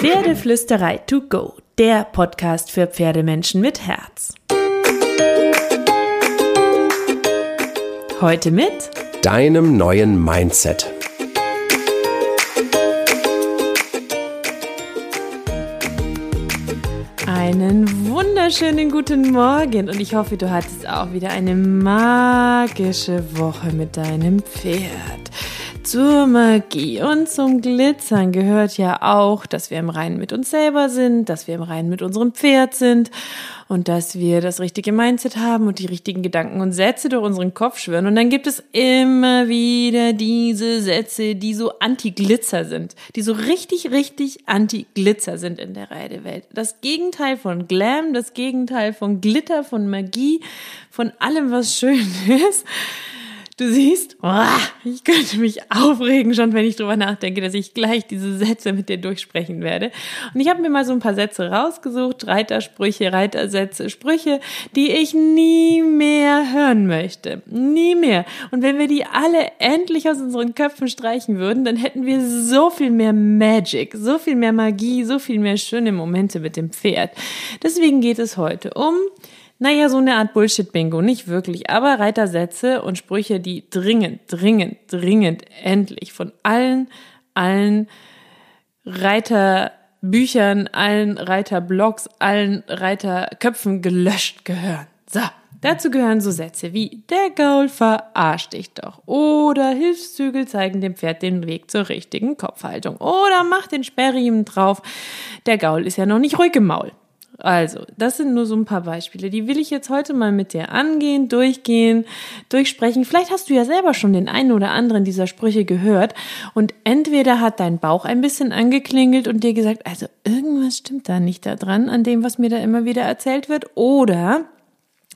Pferdeflüsterei to go, der Podcast für Pferdemenschen mit Herz. Heute mit deinem neuen Mindset. Einen wunderschönen guten Morgen und ich hoffe, du hattest auch wieder eine magische Woche mit deinem Pferd. Zur Magie und zum Glitzern gehört ja auch, dass wir im Reinen mit uns selber sind, dass wir im Reinen mit unserem Pferd sind und dass wir das richtige Mindset haben und die richtigen Gedanken und Sätze durch unseren Kopf schwören. Und dann gibt es immer wieder diese Sätze, die so anti-Glitzer sind, die so richtig, richtig anti-Glitzer sind in der Reidewelt. Das Gegenteil von Glam, das Gegenteil von Glitter, von Magie, von allem, was schön ist. Du siehst, oh, ich könnte mich aufregen schon, wenn ich drüber nachdenke, dass ich gleich diese Sätze mit dir durchsprechen werde. Und ich habe mir mal so ein paar Sätze rausgesucht, Reitersprüche, Reitersätze, Sprüche, die ich nie mehr hören möchte. Nie mehr. Und wenn wir die alle endlich aus unseren Köpfen streichen würden, dann hätten wir so viel mehr Magic, so viel mehr Magie, so viel mehr schöne Momente mit dem Pferd. Deswegen geht es heute um naja, so eine Art Bullshit-Bingo, nicht wirklich, aber Reitersätze und Sprüche, die dringend, dringend, dringend endlich von allen, allen Reiterbüchern, allen Reiterblogs, allen Reiterköpfen gelöscht gehören. So. Dazu gehören so Sätze wie der Gaul verarscht dich doch oder Hilfszügel zeigen dem Pferd den Weg zur richtigen Kopfhaltung oder mach den Sperrriemen drauf. Der Gaul ist ja noch nicht ruhig im Maul. Also, das sind nur so ein paar Beispiele. Die will ich jetzt heute mal mit dir angehen, durchgehen, durchsprechen. Vielleicht hast du ja selber schon den einen oder anderen dieser Sprüche gehört und entweder hat dein Bauch ein bisschen angeklingelt und dir gesagt, also irgendwas stimmt da nicht da dran an dem, was mir da immer wieder erzählt wird, oder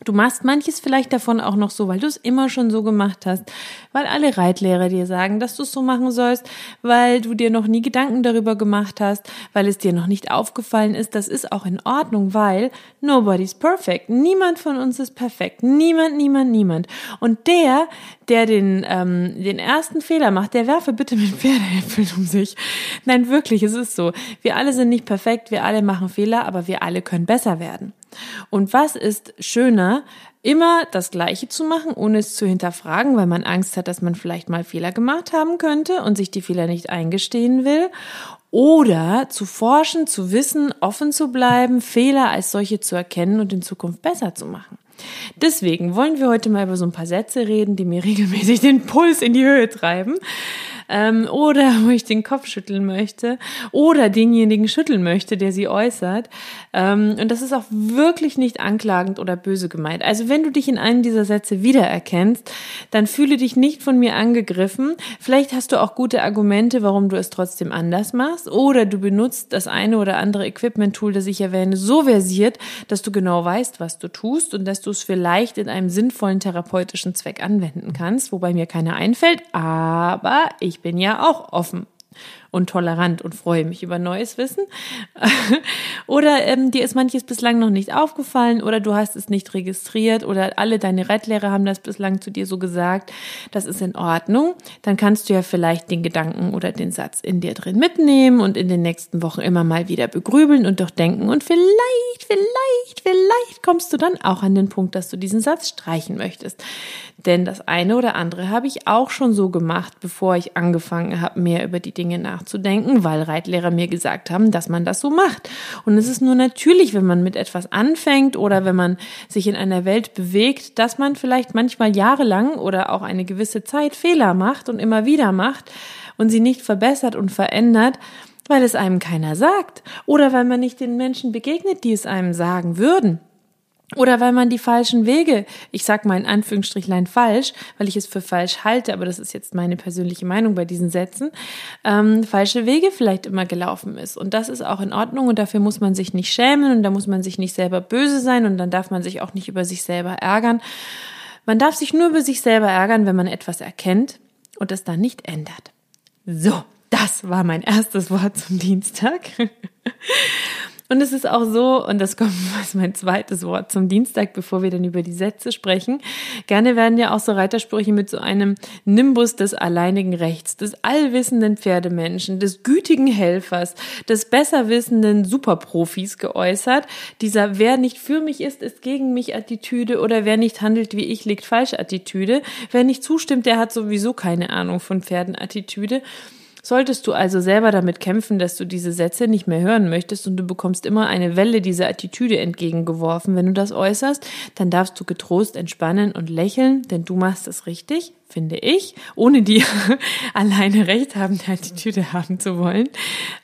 Du machst manches vielleicht davon auch noch so, weil du es immer schon so gemacht hast, weil alle Reitlehrer dir sagen, dass du es so machen sollst, weil du dir noch nie Gedanken darüber gemacht hast, weil es dir noch nicht aufgefallen ist. Das ist auch in Ordnung, weil nobody's perfect. Niemand von uns ist perfekt. Niemand, niemand, niemand. Und der, der den, ähm, den ersten Fehler macht, der werfe bitte mit Pferdehäpfeln um sich. Nein, wirklich, es ist so. Wir alle sind nicht perfekt, wir alle machen Fehler, aber wir alle können besser werden. Und was ist schöner, immer das Gleiche zu machen, ohne es zu hinterfragen, weil man Angst hat, dass man vielleicht mal Fehler gemacht haben könnte und sich die Fehler nicht eingestehen will? Oder zu forschen, zu wissen, offen zu bleiben, Fehler als solche zu erkennen und in Zukunft besser zu machen. Deswegen wollen wir heute mal über so ein paar Sätze reden, die mir regelmäßig den Puls in die Höhe treiben ähm, oder wo ich den Kopf schütteln möchte oder denjenigen schütteln möchte, der sie äußert. Ähm, und das ist auch wirklich nicht anklagend oder böse gemeint. Also wenn du dich in einem dieser Sätze wiedererkennst, dann fühle dich nicht von mir angegriffen. Vielleicht hast du auch gute Argumente, warum du es trotzdem anders machst oder du benutzt das eine oder andere Equipment-Tool, das ich erwähne, so versiert, dass du genau weißt, was du tust und dass du es vielleicht in einem sinnvollen therapeutischen Zweck anwenden kannst, wobei mir keiner einfällt, aber ich bin ja auch offen und tolerant und freue mich über neues Wissen. oder ähm, dir ist manches bislang noch nicht aufgefallen oder du hast es nicht registriert oder alle deine Reitlehrer haben das bislang zu dir so gesagt. Das ist in Ordnung. Dann kannst du ja vielleicht den Gedanken oder den Satz in dir drin mitnehmen und in den nächsten Wochen immer mal wieder begrübeln und durchdenken und vielleicht, vielleicht, vielleicht kommst du dann auch an den Punkt, dass du diesen Satz streichen möchtest. Denn das eine oder andere habe ich auch schon so gemacht, bevor ich angefangen habe, mehr über die Dinge nachzudenken, weil Reitlehrer mir gesagt haben, dass man das so macht. Und es ist nur natürlich, wenn man mit etwas anfängt oder wenn man sich in einer Welt bewegt, dass man vielleicht manchmal jahrelang oder auch eine gewisse Zeit Fehler macht und immer wieder macht und sie nicht verbessert und verändert, weil es einem keiner sagt oder weil man nicht den Menschen begegnet, die es einem sagen würden. Oder weil man die falschen Wege, ich sag mal in Anführungsstrichlein falsch, weil ich es für falsch halte, aber das ist jetzt meine persönliche Meinung bei diesen Sätzen, ähm, falsche Wege vielleicht immer gelaufen ist. Und das ist auch in Ordnung und dafür muss man sich nicht schämen und da muss man sich nicht selber böse sein und dann darf man sich auch nicht über sich selber ärgern. Man darf sich nur über sich selber ärgern, wenn man etwas erkennt und es dann nicht ändert. So, das war mein erstes Wort zum Dienstag. Und es ist auch so, und das kommt als mein zweites Wort zum Dienstag, bevor wir dann über die Sätze sprechen. Gerne werden ja auch so Reitersprüche mit so einem Nimbus des alleinigen Rechts, des allwissenden Pferdemenschen, des gütigen Helfers, des besserwissenden Superprofis geäußert. Dieser Wer nicht für mich ist, ist gegen mich Attitüde oder wer nicht handelt wie ich, liegt falsch Attitüde. Wer nicht zustimmt, der hat sowieso keine Ahnung von Pferden Attitüde. Solltest du also selber damit kämpfen, dass du diese Sätze nicht mehr hören möchtest und du bekommst immer eine Welle dieser Attitüde entgegengeworfen, wenn du das äußerst, dann darfst du getrost entspannen und lächeln, denn du machst es richtig, finde ich, ohne dir alleine recht habende Attitüde haben zu wollen.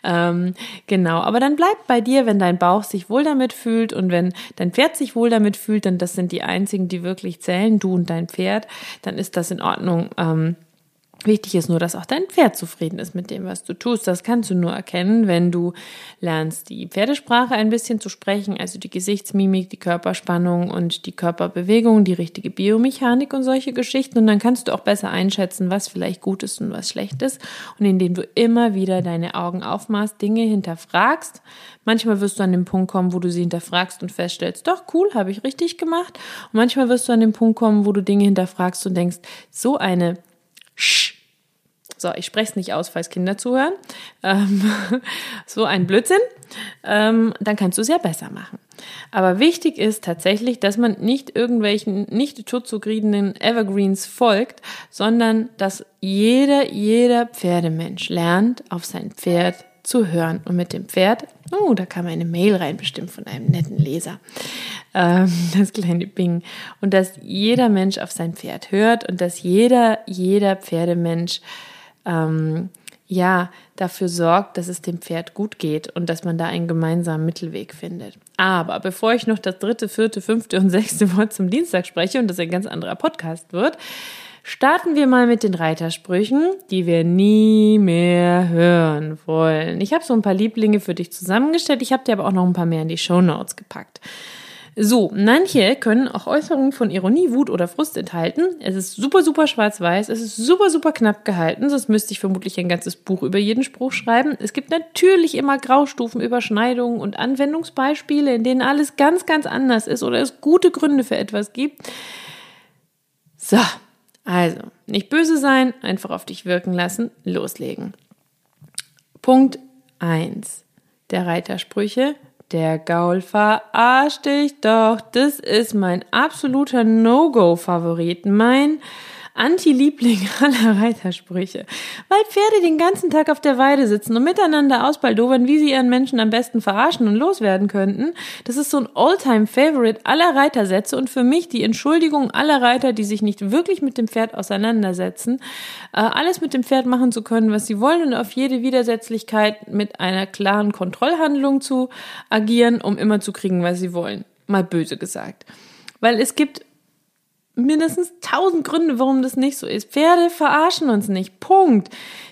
Ähm, genau, aber dann bleib bei dir, wenn dein Bauch sich wohl damit fühlt und wenn dein Pferd sich wohl damit fühlt, dann das sind die einzigen, die wirklich zählen, du und dein Pferd, dann ist das in Ordnung. Ähm, Wichtig ist nur, dass auch dein Pferd zufrieden ist mit dem, was du tust. Das kannst du nur erkennen, wenn du lernst, die Pferdesprache ein bisschen zu sprechen, also die Gesichtsmimik, die Körperspannung und die Körperbewegung, die richtige Biomechanik und solche Geschichten. Und dann kannst du auch besser einschätzen, was vielleicht gut ist und was schlecht ist. Und indem du immer wieder deine Augen aufmachst, Dinge hinterfragst. Manchmal wirst du an den Punkt kommen, wo du sie hinterfragst und feststellst, doch cool, habe ich richtig gemacht. Und manchmal wirst du an den Punkt kommen, wo du Dinge hinterfragst und denkst, so eine Sch. So, ich spreche es nicht aus, falls Kinder zuhören. Ähm, so ein Blödsinn. Ähm, dann kannst du es ja besser machen. Aber wichtig ist tatsächlich, dass man nicht irgendwelchen nicht tutzugriedenen Evergreens folgt, sondern dass jeder, jeder Pferdemensch lernt, auf sein Pferd zu hören. Und mit dem Pferd, oh, da kam eine Mail rein, bestimmt von einem netten Leser, ähm, das kleine Bing, und dass jeder Mensch auf sein Pferd hört und dass jeder, jeder Pferdemensch, ähm, ja, dafür sorgt, dass es dem Pferd gut geht und dass man da einen gemeinsamen Mittelweg findet. Aber bevor ich noch das dritte, vierte, fünfte und sechste Wort zum Dienstag spreche und das ein ganz anderer Podcast wird, Starten wir mal mit den Reitersprüchen, die wir nie mehr hören wollen. Ich habe so ein paar Lieblinge für dich zusammengestellt. Ich habe dir aber auch noch ein paar mehr in die Show Notes gepackt. So, manche können auch Äußerungen von Ironie, Wut oder Frust enthalten. Es ist super, super schwarz-weiß. Es ist super, super knapp gehalten. Sonst müsste ich vermutlich ein ganzes Buch über jeden Spruch schreiben. Es gibt natürlich immer Graustufen, Überschneidungen und Anwendungsbeispiele, in denen alles ganz, ganz anders ist oder es gute Gründe für etwas gibt. So, also, nicht böse sein, einfach auf dich wirken lassen, loslegen. Punkt 1 der Reitersprüche. Der Gaul verarscht dich doch. Das ist mein absoluter No-Go-Favorit. Mein Anti-Liebling aller Reitersprüche. Weil Pferde den ganzen Tag auf der Weide sitzen und miteinander ausbaldowern, wie sie ihren Menschen am besten verarschen und loswerden könnten. Das ist so ein All-Time-Favorite aller Reitersätze und für mich die Entschuldigung aller Reiter, die sich nicht wirklich mit dem Pferd auseinandersetzen, äh, alles mit dem Pferd machen zu können, was sie wollen und auf jede Widersetzlichkeit mit einer klaren Kontrollhandlung zu agieren, um immer zu kriegen, was sie wollen. Mal böse gesagt. Weil es gibt mindestens tausend Gründe, warum das nicht so ist. Pferde verarschen uns nicht. Punkt.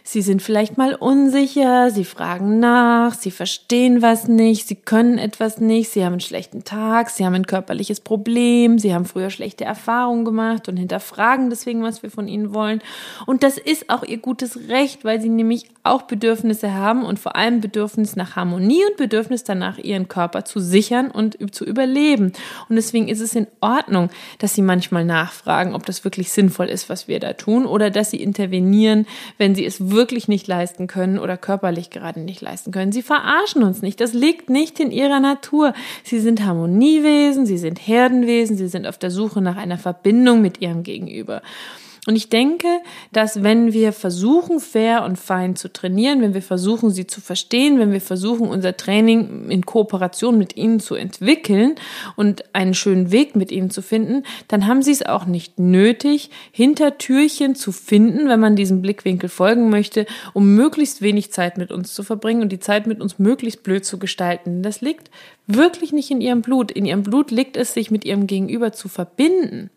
Sie sind vielleicht mal unsicher, sie fragen nach, sie verstehen was nicht, sie können etwas nicht, sie haben einen schlechten Tag, sie haben ein körperliches Problem, sie haben früher schlechte Erfahrungen gemacht und hinterfragen deswegen, was wir von ihnen wollen. Und das ist auch ihr gutes Recht, weil sie nämlich auch Bedürfnisse haben und vor allem Bedürfnis nach Harmonie und Bedürfnis danach, ihren Körper zu sichern und zu überleben. Und deswegen ist es in Ordnung, dass sie manchmal nachfragen, ob das wirklich sinnvoll ist, was wir da tun, oder dass sie intervenieren, wenn sie es wirklich nicht leisten können oder körperlich gerade nicht leisten können. Sie verarschen uns nicht. Das liegt nicht in ihrer Natur. Sie sind Harmoniewesen, sie sind Herdenwesen, sie sind auf der Suche nach einer Verbindung mit ihrem Gegenüber. Und ich denke, dass wenn wir versuchen, fair und fein zu trainieren, wenn wir versuchen, sie zu verstehen, wenn wir versuchen, unser Training in Kooperation mit ihnen zu entwickeln und einen schönen Weg mit ihnen zu finden, dann haben sie es auch nicht nötig, hinter Türchen zu finden, wenn man diesem Blickwinkel folgen möchte, um möglichst wenig Zeit mit uns zu verbringen und die Zeit mit uns möglichst blöd zu gestalten. Das liegt wirklich nicht in ihrem Blut. In ihrem Blut liegt es, sich mit ihrem Gegenüber zu verbinden.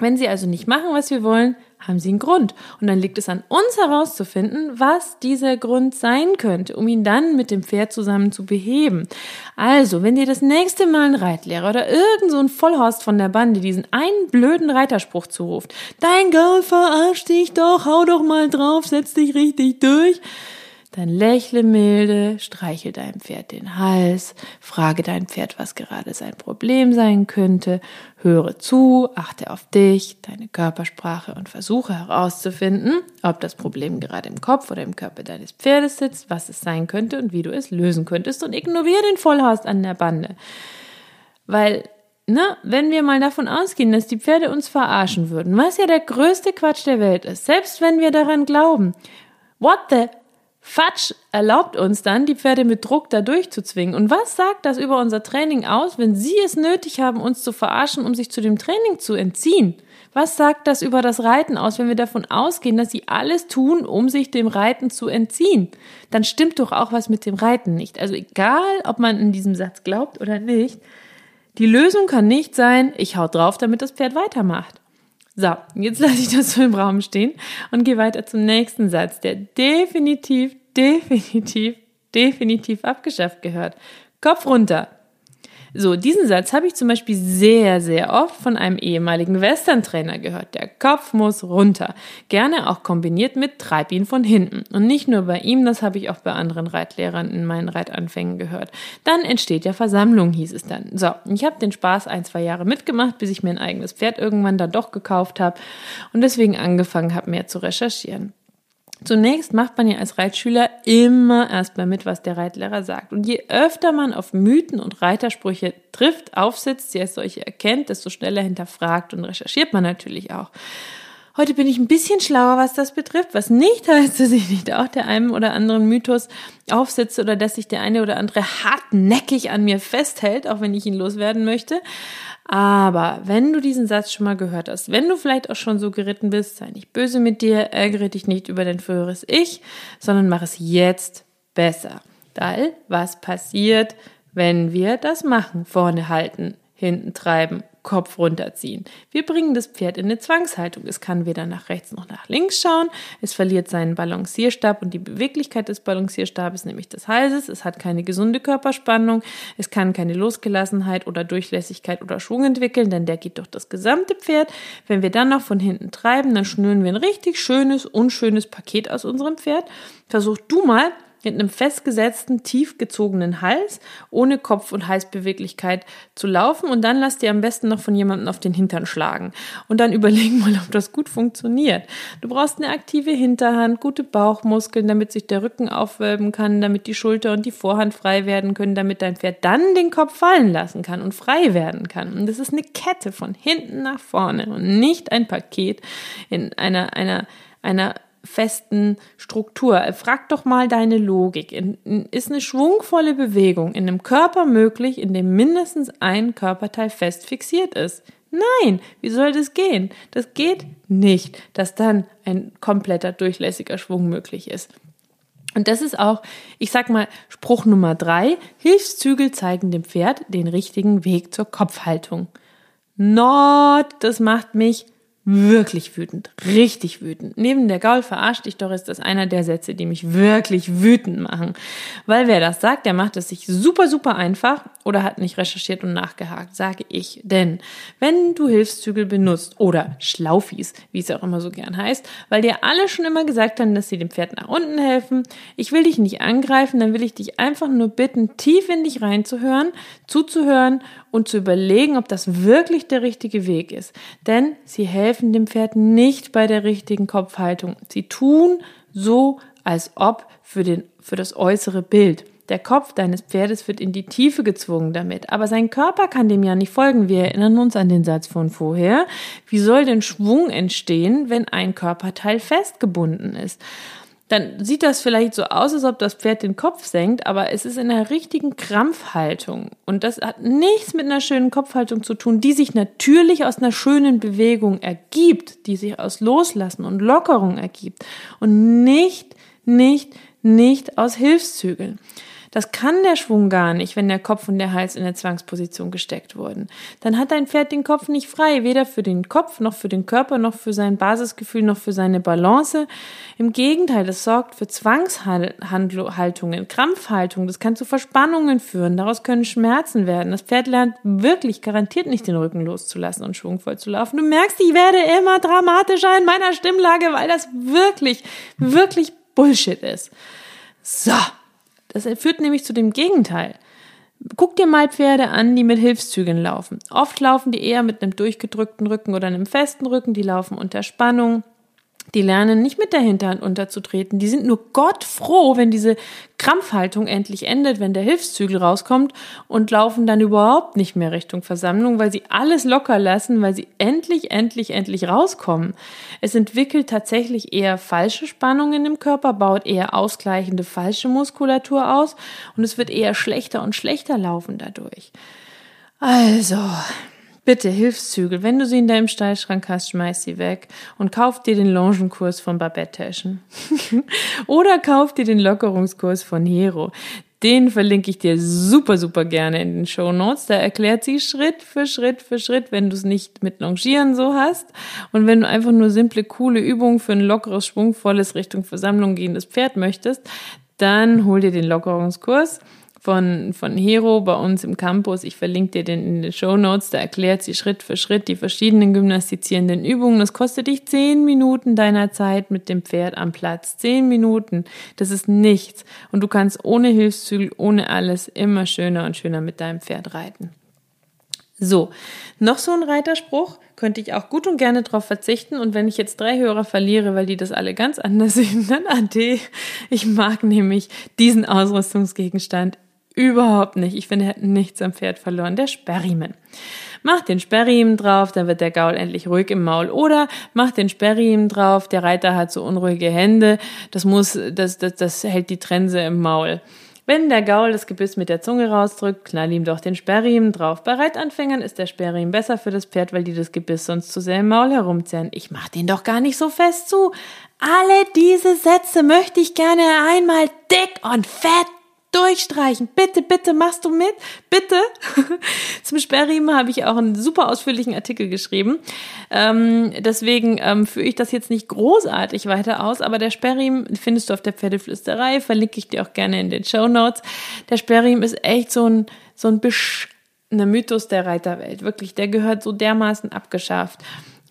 Wenn sie also nicht machen, was wir wollen, haben sie einen Grund. Und dann liegt es an uns herauszufinden, was dieser Grund sein könnte, um ihn dann mit dem Pferd zusammen zu beheben. Also, wenn dir das nächste Mal ein Reitlehrer oder irgend so ein Vollhorst von der Bande diesen einen blöden Reiterspruch zuruft, dein Gaul verarscht dich doch, hau doch mal drauf, setz dich richtig durch, Dann lächle milde, streichel deinem Pferd den Hals, frage dein Pferd, was gerade sein Problem sein könnte, höre zu, achte auf dich, deine Körpersprache und versuche herauszufinden, ob das Problem gerade im Kopf oder im Körper deines Pferdes sitzt, was es sein könnte und wie du es lösen könntest und ignoriere den Vollhorst an der Bande. Weil na, wenn wir mal davon ausgehen, dass die Pferde uns verarschen würden, was ja der größte Quatsch der Welt ist, selbst wenn wir daran glauben, what the Fatsch erlaubt uns dann, die Pferde mit Druck da durchzuzwingen. Und was sagt das über unser Training aus, wenn sie es nötig haben, uns zu verarschen, um sich zu dem Training zu entziehen? Was sagt das über das Reiten aus, wenn wir davon ausgehen, dass sie alles tun, um sich dem Reiten zu entziehen? Dann stimmt doch auch was mit dem Reiten nicht. Also egal, ob man in diesem Satz glaubt oder nicht, die Lösung kann nicht sein, ich hau drauf, damit das Pferd weitermacht. So, jetzt lasse ich das so im Raum stehen und gehe weiter zum nächsten Satz, der definitiv, definitiv, definitiv abgeschafft gehört. Kopf runter. So, diesen Satz habe ich zum Beispiel sehr, sehr oft von einem ehemaligen Western-Trainer gehört. Der Kopf muss runter. Gerne auch kombiniert mit Treib ihn von hinten. Und nicht nur bei ihm, das habe ich auch bei anderen Reitlehrern in meinen Reitanfängen gehört. Dann entsteht ja Versammlung, hieß es dann. So, ich habe den Spaß ein, zwei Jahre mitgemacht, bis ich mir ein eigenes Pferd irgendwann dann doch gekauft habe und deswegen angefangen habe, mehr zu recherchieren. Zunächst macht man ja als Reitschüler immer erstmal mit, was der Reitlehrer sagt. Und je öfter man auf Mythen und Reitersprüche trifft, aufsitzt, sie als solche erkennt, desto schneller hinterfragt und recherchiert man natürlich auch. Heute bin ich ein bisschen schlauer, was das betrifft, was nicht heißt, dass ich nicht auch der einen oder anderen Mythos aufsitze oder dass sich der eine oder andere hartnäckig an mir festhält, auch wenn ich ihn loswerden möchte. Aber wenn du diesen Satz schon mal gehört hast, wenn du vielleicht auch schon so geritten bist, sei nicht böse mit dir, ärgere dich nicht über dein früheres Ich, sondern mach es jetzt besser. Weil was passiert, wenn wir das machen? Vorne halten, hinten treiben, Kopf runterziehen. Wir bringen das Pferd in eine Zwangshaltung. Es kann weder nach rechts noch nach links schauen. Es verliert seinen Balancierstab und die Beweglichkeit des Balancierstabes, nämlich des Halses. Es hat keine gesunde Körperspannung. Es kann keine Losgelassenheit oder Durchlässigkeit oder Schwung entwickeln, denn der geht durch das gesamte Pferd. Wenn wir dann noch von hinten treiben, dann schnüren wir ein richtig schönes, unschönes Paket aus unserem Pferd. Versuch du mal, mit einem festgesetzten, tief gezogenen Hals, ohne Kopf- und Halsbeweglichkeit zu laufen und dann lass dir am besten noch von jemandem auf den Hintern schlagen und dann überlegen mal, ob das gut funktioniert. Du brauchst eine aktive Hinterhand, gute Bauchmuskeln, damit sich der Rücken aufwölben kann, damit die Schulter und die Vorhand frei werden können, damit dein Pferd dann den Kopf fallen lassen kann und frei werden kann. Und das ist eine Kette von hinten nach vorne und nicht ein Paket in einer, einer, einer festen Struktur. Frag doch mal deine Logik. Ist eine schwungvolle Bewegung in einem Körper möglich, in dem mindestens ein Körperteil fest fixiert ist? Nein, wie soll das gehen? Das geht nicht, dass dann ein kompletter durchlässiger Schwung möglich ist. Und das ist auch, ich sag mal, Spruch Nummer drei. Hilfszügel zeigen dem Pferd den richtigen Weg zur Kopfhaltung. Not, das macht mich wirklich wütend, richtig wütend. Neben der Gaul verarscht dich doch ist das einer der Sätze, die mich wirklich wütend machen. Weil wer das sagt, der macht es sich super, super einfach oder hat nicht recherchiert und nachgehakt, sage ich. Denn wenn du Hilfszügel benutzt oder Schlaufis, wie es auch immer so gern heißt, weil dir alle schon immer gesagt haben, dass sie dem Pferd nach unten helfen, ich will dich nicht angreifen, dann will ich dich einfach nur bitten, tief in dich reinzuhören, zuzuhören und zu überlegen, ob das wirklich der richtige Weg ist. Denn sie helfen dem Pferd nicht bei der richtigen Kopfhaltung. Sie tun so, als ob für, den, für das äußere Bild. Der Kopf deines Pferdes wird in die Tiefe gezwungen damit, aber sein Körper kann dem ja nicht folgen. Wir erinnern uns an den Satz von vorher. Wie soll denn Schwung entstehen, wenn ein Körperteil festgebunden ist? Dann sieht das vielleicht so aus, als ob das Pferd den Kopf senkt, aber es ist in einer richtigen Krampfhaltung. Und das hat nichts mit einer schönen Kopfhaltung zu tun, die sich natürlich aus einer schönen Bewegung ergibt, die sich aus Loslassen und Lockerung ergibt und nicht, nicht, nicht aus Hilfszügeln. Das kann der Schwung gar nicht, wenn der Kopf und der Hals in der Zwangsposition gesteckt wurden. Dann hat dein Pferd den Kopf nicht frei, weder für den Kopf noch für den Körper noch für sein Basisgefühl noch für seine Balance. Im Gegenteil, das sorgt für Zwangshaltungen, Krampfhaltungen. Das kann zu Verspannungen führen. Daraus können Schmerzen werden. Das Pferd lernt wirklich garantiert nicht den Rücken loszulassen und schwungvoll zu laufen. Du merkst, ich werde immer dramatischer in meiner Stimmlage, weil das wirklich, wirklich Bullshit ist. So, das führt nämlich zu dem Gegenteil. Guck dir mal Pferde an, die mit Hilfszügen laufen. Oft laufen die eher mit einem durchgedrückten Rücken oder einem festen Rücken, die laufen unter Spannung. Die lernen nicht mit der Hinterhand unterzutreten. Die sind nur Gott froh, wenn diese Krampfhaltung endlich endet, wenn der Hilfszügel rauskommt und laufen dann überhaupt nicht mehr Richtung Versammlung, weil sie alles locker lassen, weil sie endlich, endlich, endlich rauskommen. Es entwickelt tatsächlich eher falsche Spannungen im Körper, baut eher ausgleichende falsche Muskulatur aus und es wird eher schlechter und schlechter laufen dadurch. Also, Bitte Hilfszügel, wenn du sie in deinem Stallschrank hast, schmeiß sie weg und kauf dir den Longenkurs von Babette Taschen. Oder kauf dir den Lockerungskurs von Hero. Den verlinke ich dir super, super gerne in den Show Notes. Da erklärt sie Schritt für Schritt für Schritt, wenn du es nicht mit Longieren so hast. Und wenn du einfach nur simple, coole Übungen für ein lockeres, schwungvolles Richtung Versammlung gehendes Pferd möchtest, dann hol dir den Lockerungskurs von, von Hero bei uns im Campus. Ich verlinke dir den in den Show Notes. Da erklärt sie Schritt für Schritt die verschiedenen gymnastizierenden Übungen. Das kostet dich zehn Minuten deiner Zeit mit dem Pferd am Platz. Zehn Minuten. Das ist nichts. Und du kannst ohne Hilfszügel, ohne alles immer schöner und schöner mit deinem Pferd reiten. So, noch so ein Reiterspruch könnte ich auch gut und gerne darauf verzichten. Und wenn ich jetzt drei Hörer verliere, weil die das alle ganz anders sehen, dann ade. Ich mag nämlich diesen Ausrüstungsgegenstand Überhaupt nicht. Ich finde, er hat nichts am Pferd verloren. Der Sperrriemen. Mach den Sperrriemen drauf, dann wird der Gaul endlich ruhig im Maul. Oder mach den Sperrriemen drauf, der Reiter hat so unruhige Hände. Das muss, das, das, das hält die Trense im Maul. Wenn der Gaul das Gebiss mit der Zunge rausdrückt, knall ihm doch den Sperrriemen drauf. Bei Reitanfängern ist der Sperrriemen besser für das Pferd, weil die das Gebiss sonst zu sehr im Maul herumzerren. Ich mach den doch gar nicht so fest zu. Alle diese Sätze möchte ich gerne einmal dick und fett durchstreichen. Bitte, bitte, machst du mit? Bitte. Zum Sperrriemen habe ich auch einen super ausführlichen Artikel geschrieben. Ähm, deswegen ähm, führe ich das jetzt nicht großartig weiter aus, aber der Sperrriemen findest du auf der Pferdeflüsterei, verlinke ich dir auch gerne in den Show Notes. Der Sperrriemen ist echt so ein, so ein Bisch, eine Mythos der Reiterwelt. Wirklich, der gehört so dermaßen abgeschafft.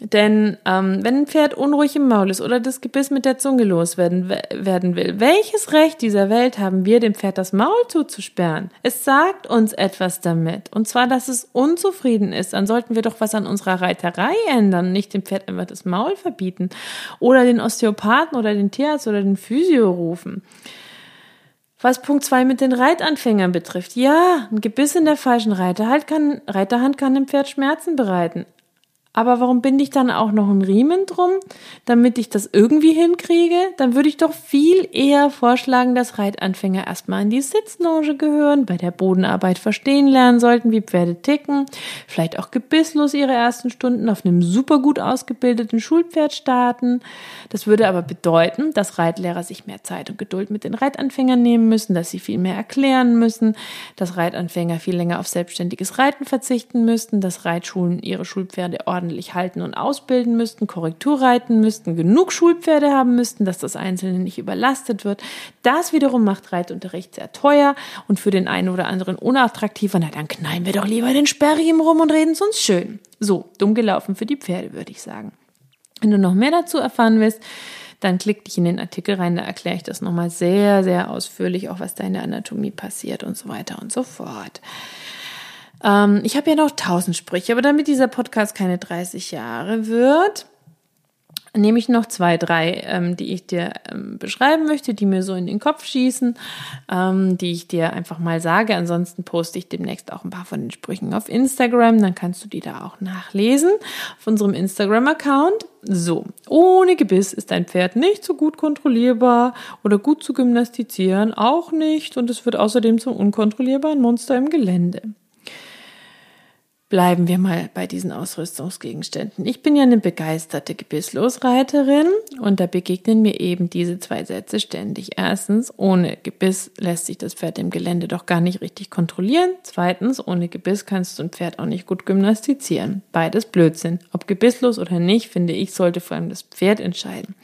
Denn ähm, wenn ein Pferd unruhig im Maul ist oder das Gebiss mit der Zunge loswerden werden will, welches Recht dieser Welt haben wir, dem Pferd das Maul zuzusperren? Es sagt uns etwas damit. Und zwar, dass es unzufrieden ist. Dann sollten wir doch was an unserer Reiterei ändern, nicht dem Pferd einfach das Maul verbieten. Oder den Osteopathen oder den Tierarzt oder den Physio rufen. Was Punkt zwei mit den Reitanfängern betrifft. Ja, ein Gebiss in der falschen Reiterhand kann, Reiterhand kann dem Pferd Schmerzen bereiten. Aber warum binde ich dann auch noch einen Riemen drum, damit ich das irgendwie hinkriege? Dann würde ich doch viel eher vorschlagen, dass Reitanfänger erstmal in die Sitzloge gehören, bei der Bodenarbeit verstehen lernen sollten, wie Pferde ticken, vielleicht auch gebisslos ihre ersten Stunden auf einem super gut ausgebildeten Schulpferd starten. Das würde aber bedeuten, dass Reitlehrer sich mehr Zeit und Geduld mit den Reitanfängern nehmen müssen, dass sie viel mehr erklären müssen, dass Reitanfänger viel länger auf selbstständiges Reiten verzichten müssten, dass Reitschulen ihre Schulpferde ordentlich ordentlich halten und ausbilden müssten, Korrektur reiten müssten, genug Schulpferde haben müssten, dass das Einzelne nicht überlastet wird. Das wiederum macht Reitunterricht sehr teuer und für den einen oder anderen unattraktiver. Na, dann knallen wir doch lieber den Sperrriemen rum und reden es uns schön. So, dumm gelaufen für die Pferde, würde ich sagen. Wenn du noch mehr dazu erfahren willst, dann klick dich in den Artikel rein, da erkläre ich das nochmal sehr, sehr ausführlich, auch was da in der Anatomie passiert und so weiter und so fort. Ähm, ich habe ja noch tausend Sprüche, aber damit dieser Podcast keine 30 Jahre wird, nehme ich noch zwei, drei, ähm, die ich dir ähm, beschreiben möchte, die mir so in den Kopf schießen, ähm, die ich dir einfach mal sage. Ansonsten poste ich demnächst auch ein paar von den Sprüchen auf Instagram, dann kannst du die da auch nachlesen auf unserem Instagram-Account. So, ohne Gebiss ist dein Pferd nicht so gut kontrollierbar oder gut zu gymnastizieren, auch nicht und es wird außerdem zum unkontrollierbaren Monster im Gelände. Bleiben wir mal bei diesen Ausrüstungsgegenständen. Ich bin ja eine begeisterte Gebisslosreiterin und da begegnen mir eben diese zwei Sätze ständig. Erstens, ohne Gebiss lässt sich das Pferd im Gelände doch gar nicht richtig kontrollieren. Zweitens, ohne Gebiss kannst du ein Pferd auch nicht gut gymnastizieren. Beides Blödsinn. Ob gebisslos oder nicht, finde ich, sollte vor allem das Pferd entscheiden.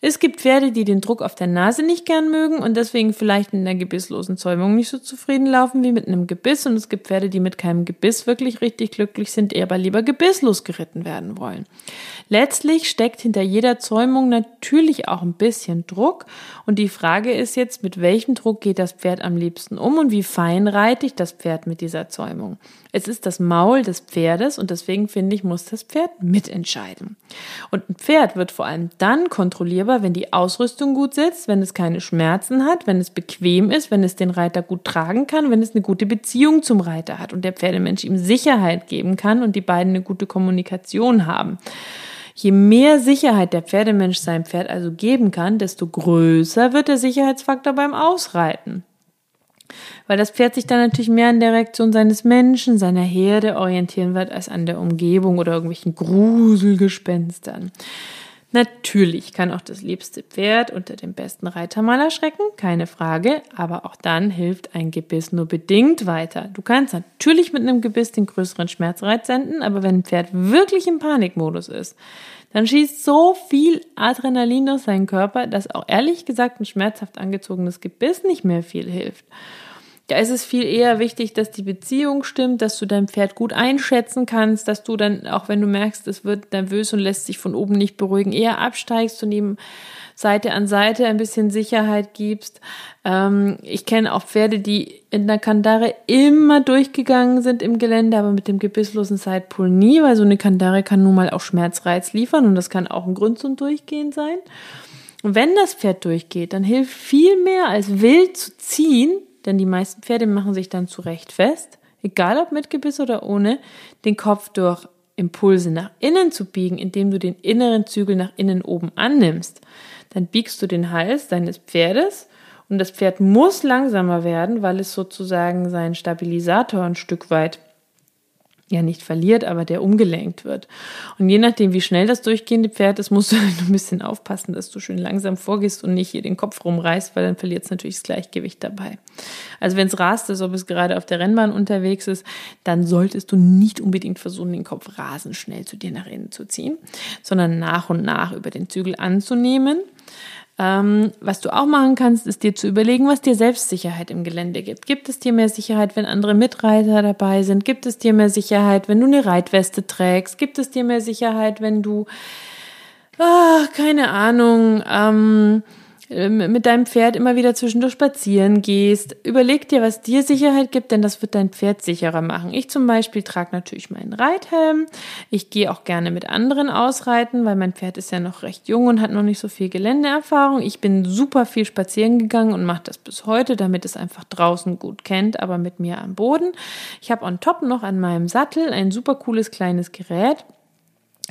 Es gibt Pferde, die den Druck auf der Nase nicht gern mögen und deswegen vielleicht in der gebisslosen Zäumung nicht so zufrieden laufen wie mit einem Gebiss. Und es gibt Pferde, die mit keinem Gebiss wirklich richtig glücklich sind, aber lieber gebisslos geritten werden wollen. Letztlich steckt hinter jeder Zäumung natürlich auch ein bisschen Druck. Und die Frage ist jetzt, mit welchem Druck geht das Pferd am liebsten um und wie fein reitet das Pferd mit dieser Zäumung? Es ist das Maul des Pferdes und deswegen finde ich, muss das Pferd mitentscheiden. Und ein Pferd wird vor allem dann kontrollierbar, wenn die Ausrüstung gut sitzt, wenn es keine Schmerzen hat, wenn es bequem ist, wenn es den Reiter gut tragen kann, wenn es eine gute Beziehung zum Reiter hat und der Pferdemensch ihm Sicherheit geben kann und die beiden eine gute Kommunikation haben. Je mehr Sicherheit der Pferdemensch seinem Pferd also geben kann, desto größer wird der Sicherheitsfaktor beim Ausreiten. Weil das Pferd sich dann natürlich mehr an der Reaktion seines Menschen, seiner Herde orientieren wird, als an der Umgebung oder irgendwelchen Gruselgespenstern. Natürlich kann auch das liebste Pferd unter dem besten Reiter mal erschrecken, keine Frage, aber auch dann hilft ein Gebiss nur bedingt weiter. Du kannst natürlich mit einem Gebiss den größeren Schmerzreiz senden, aber wenn ein Pferd wirklich im Panikmodus ist, dann schießt so viel Adrenalin durch seinen Körper, dass auch ehrlich gesagt ein schmerzhaft angezogenes Gebiss nicht mehr viel hilft. Da ist es viel eher wichtig, dass die Beziehung stimmt, dass du dein Pferd gut einschätzen kannst, dass du dann, auch wenn du merkst, es wird nervös und lässt sich von oben nicht beruhigen, eher absteigst und ihm Seite an Seite ein bisschen Sicherheit gibst. Ähm, ich kenne auch Pferde, die in der Kandare immer durchgegangen sind im Gelände, aber mit dem gebisslosen Sidepull nie, weil so eine Kandare kann nun mal auch Schmerzreiz liefern und das kann auch ein Grund zum Durchgehen sein. Und wenn das Pferd durchgeht, dann hilft viel mehr als wild zu ziehen, denn die meisten Pferde machen sich dann zurecht fest, egal ob mit Gebiss oder ohne, den Kopf durch Impulse nach innen zu biegen, indem du den inneren Zügel nach innen oben annimmst. Dann biegst du den Hals deines Pferdes und das Pferd muss langsamer werden, weil es sozusagen seinen Stabilisator ein Stück weit ja nicht verliert, aber der umgelenkt wird. Und je nachdem, wie schnell das durchgehende Pferd ist, musst du ein bisschen aufpassen, dass du schön langsam vorgehst und nicht hier den Kopf rumreißt, weil dann verliert es natürlich das Gleichgewicht dabei. Also wenn es rast ist, ob es gerade auf der Rennbahn unterwegs ist, dann solltest du nicht unbedingt versuchen, den Kopf rasend schnell zu dir nach innen zu ziehen, sondern nach und nach über den Zügel anzunehmen ähm, was du auch machen kannst, ist dir zu überlegen, was dir Selbstsicherheit im Gelände gibt. Gibt es dir mehr Sicherheit, wenn andere Mitreiter dabei sind? Gibt es dir mehr Sicherheit, wenn du eine Reitweste trägst? Gibt es dir mehr Sicherheit, wenn du, ach, keine Ahnung, ähm, mit deinem Pferd immer wieder zwischendurch spazieren gehst. Überleg dir, was dir Sicherheit gibt, denn das wird dein Pferd sicherer machen. Ich zum Beispiel trage natürlich meinen Reithelm. Ich gehe auch gerne mit anderen ausreiten, weil mein Pferd ist ja noch recht jung und hat noch nicht so viel Geländeerfahrung. Ich bin super viel spazieren gegangen und mache das bis heute, damit es einfach draußen gut kennt, aber mit mir am Boden. Ich habe on top noch an meinem Sattel ein super cooles kleines Gerät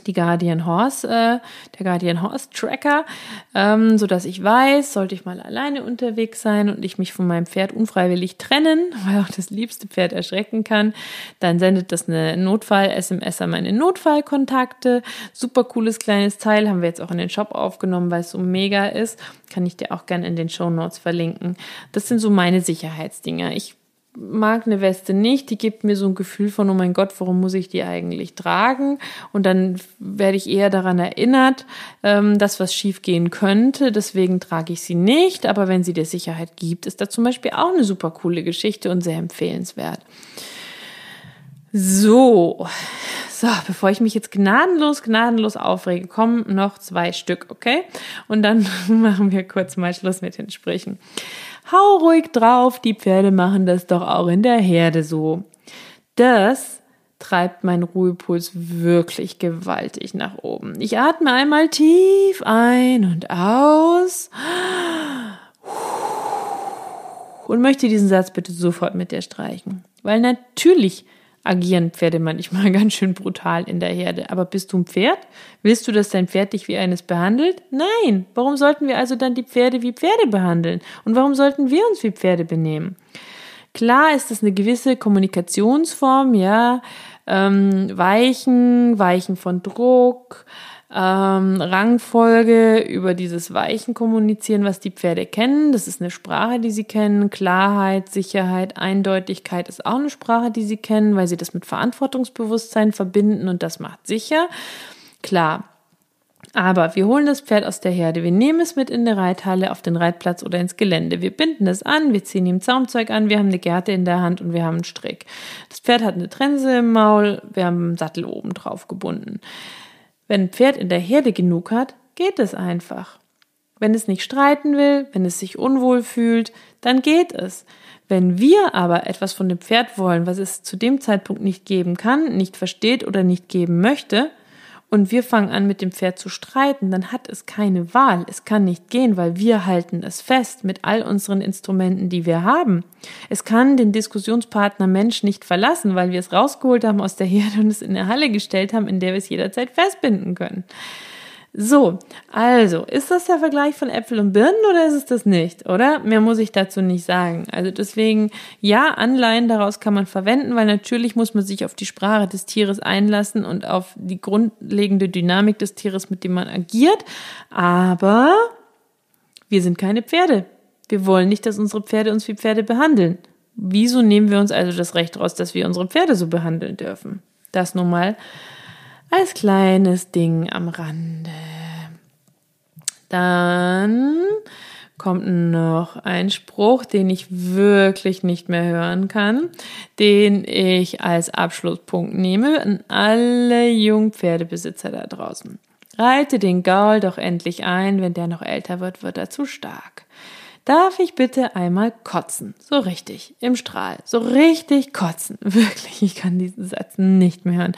die Guardian Horse, äh, der Guardian Horse Tracker, ähm, so dass ich weiß, sollte ich mal alleine unterwegs sein und ich mich von meinem Pferd unfreiwillig trennen, weil auch das liebste Pferd erschrecken kann, dann sendet das eine Notfall-SMS an meine Notfallkontakte. Super cooles kleines Teil, haben wir jetzt auch in den Shop aufgenommen, weil es so mega ist. Kann ich dir auch gerne in den Show Notes verlinken. Das sind so meine Sicherheitsdinger. Ich mag eine Weste nicht, die gibt mir so ein Gefühl von, oh mein Gott, warum muss ich die eigentlich tragen? Und dann werde ich eher daran erinnert, ähm, dass was schiefgehen könnte, deswegen trage ich sie nicht. Aber wenn sie dir Sicherheit gibt, ist da zum Beispiel auch eine super coole Geschichte und sehr empfehlenswert. So, so, bevor ich mich jetzt gnadenlos, gnadenlos aufrege, kommen noch zwei Stück, okay? Und dann machen wir kurz mal Schluss mit den Sprüchen. Hau ruhig drauf, die Pferde machen das doch auch in der Herde so. Das treibt meinen Ruhepuls wirklich gewaltig nach oben. Ich atme einmal tief ein und aus und möchte diesen Satz bitte sofort mit dir streichen. Weil natürlich agieren Pferde manchmal ganz schön brutal in der Herde. Aber bist du ein Pferd? Willst du, dass dein Pferd dich wie eines behandelt? Nein. Warum sollten wir also dann die Pferde wie Pferde behandeln? Und warum sollten wir uns wie Pferde benehmen? Klar ist das eine gewisse Kommunikationsform, ja, ähm, Weichen, Weichen von Druck, ähm, Rangfolge, über dieses Weichen kommunizieren, was die Pferde kennen. Das ist eine Sprache, die sie kennen. Klarheit, Sicherheit, Eindeutigkeit ist auch eine Sprache, die sie kennen, weil sie das mit Verantwortungsbewusstsein verbinden und das macht sicher. Klar. Aber wir holen das Pferd aus der Herde, wir nehmen es mit in der Reithalle, auf den Reitplatz oder ins Gelände. Wir binden es an, wir ziehen ihm Zaumzeug an, wir haben eine Gerte in der Hand und wir haben einen Strick. Das Pferd hat eine Trense im Maul, wir haben einen Sattel oben drauf gebunden. Wenn ein Pferd in der Herde genug hat, geht es einfach. Wenn es nicht streiten will, wenn es sich unwohl fühlt, dann geht es. Wenn wir aber etwas von dem Pferd wollen, was es zu dem Zeitpunkt nicht geben kann, nicht versteht oder nicht geben möchte, und wir fangen an mit dem Pferd zu streiten, dann hat es keine Wahl. Es kann nicht gehen, weil wir halten es fest mit all unseren Instrumenten, die wir haben. Es kann den Diskussionspartner Mensch nicht verlassen, weil wir es rausgeholt haben aus der Herde und es in eine Halle gestellt haben, in der wir es jederzeit festbinden können. So, also, ist das der Vergleich von Äpfel und Birnen oder ist es das nicht, oder? Mehr muss ich dazu nicht sagen. Also deswegen, ja, Anleihen daraus kann man verwenden, weil natürlich muss man sich auf die Sprache des Tieres einlassen und auf die grundlegende Dynamik des Tieres, mit dem man agiert. Aber wir sind keine Pferde. Wir wollen nicht, dass unsere Pferde uns wie Pferde behandeln. Wieso nehmen wir uns also das Recht raus, dass wir unsere Pferde so behandeln dürfen? Das nun mal als kleines Ding am Rande. Dann kommt noch ein Spruch, den ich wirklich nicht mehr hören kann, den ich als Abschlusspunkt nehme an alle Jungpferdebesitzer da draußen. Reite den Gaul doch endlich ein, wenn der noch älter wird, wird er zu stark. Darf ich bitte einmal kotzen? So richtig, im Strahl. So richtig kotzen. Wirklich, ich kann diesen Satz nicht mehr hören.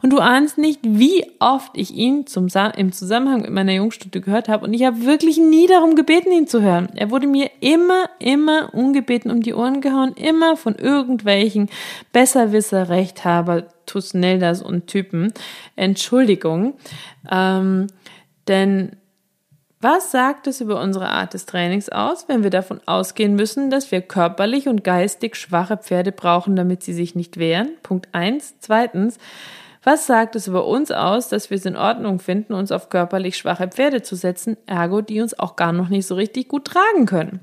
Und du ahnst nicht, wie oft ich ihn zum, im Zusammenhang mit meiner Jungstunde gehört habe. Und ich habe wirklich nie darum gebeten, ihn zu hören. Er wurde mir immer, immer ungebeten um die Ohren gehauen. Immer von irgendwelchen Besserwisser, Rechthaber, Tusneldas und Typen. Entschuldigung. Ähm, denn was sagt es über unsere Art des Trainings aus, wenn wir davon ausgehen müssen, dass wir körperlich und geistig schwache Pferde brauchen, damit sie sich nicht wehren? Punkt eins. Zweitens, was sagt es über uns aus, dass wir es in Ordnung finden, uns auf körperlich schwache Pferde zu setzen, ergo die uns auch gar noch nicht so richtig gut tragen können?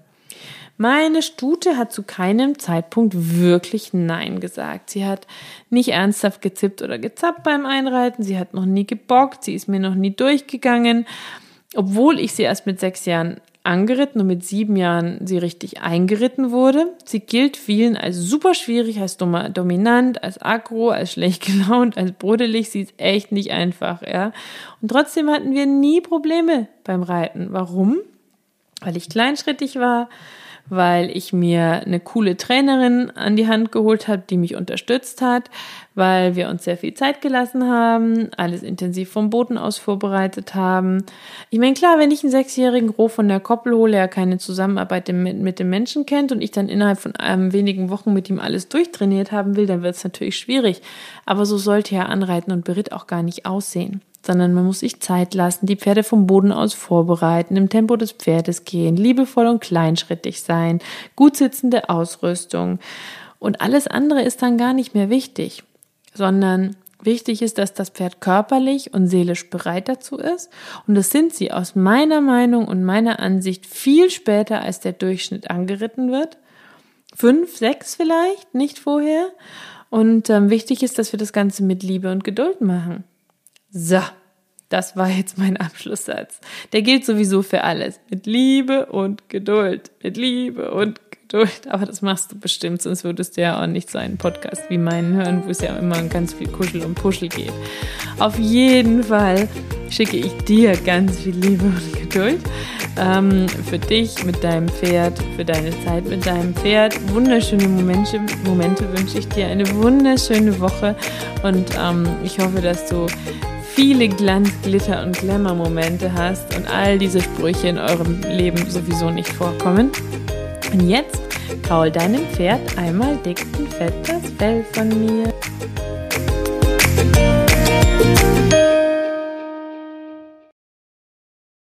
Meine Stute hat zu keinem Zeitpunkt wirklich Nein gesagt. Sie hat nicht ernsthaft gezippt oder gezappt beim Einreiten. Sie hat noch nie gebockt. Sie ist mir noch nie durchgegangen obwohl ich sie erst mit sechs Jahren angeritten und mit sieben Jahren sie richtig eingeritten wurde. Sie gilt vielen als super schwierig, als dominant, als aggro, als schlecht gelaunt, als brodelig. Sie ist echt nicht einfach, ja. Und trotzdem hatten wir nie Probleme beim Reiten. Warum? Weil ich kleinschrittig war, weil ich mir eine coole Trainerin an die Hand geholt habe, die mich unterstützt hat, weil wir uns sehr viel Zeit gelassen haben, alles intensiv vom Boden aus vorbereitet haben. Ich meine, klar, wenn ich einen sechsjährigen Roh von der Koppel hole, er keine Zusammenarbeit mit, mit dem Menschen kennt und ich dann innerhalb von ähm, wenigen Wochen mit ihm alles durchtrainiert haben will, dann wird es natürlich schwierig. Aber so sollte ja Anreiten und Beritt auch gar nicht aussehen sondern man muss sich Zeit lassen, die Pferde vom Boden aus vorbereiten, im Tempo des Pferdes gehen, liebevoll und kleinschrittig sein, gut sitzende Ausrüstung. Und alles andere ist dann gar nicht mehr wichtig, sondern wichtig ist, dass das Pferd körperlich und seelisch bereit dazu ist. Und das sind sie aus meiner Meinung und meiner Ansicht viel später, als der Durchschnitt angeritten wird. Fünf, sechs vielleicht, nicht vorher. Und ähm, wichtig ist, dass wir das Ganze mit Liebe und Geduld machen. So, das war jetzt mein Abschlusssatz. Der gilt sowieso für alles. Mit Liebe und Geduld. Mit Liebe und Geduld. Aber das machst du bestimmt, sonst würdest du ja auch nicht so einen Podcast wie meinen hören, wo es ja immer ganz viel Kuschel und Puschel geht. Auf jeden Fall schicke ich dir ganz viel Liebe und Geduld. Ähm, für dich mit deinem Pferd, für deine Zeit mit deinem Pferd. Wunderschöne Momente, Momente wünsche ich dir. Eine wunderschöne Woche und ähm, ich hoffe, dass du viele Glanz, Glitter und Glamour-Momente hast und all diese Sprüche in eurem Leben sowieso nicht vorkommen. Und jetzt kaul deinem Pferd einmal dick und fett das Fell von mir.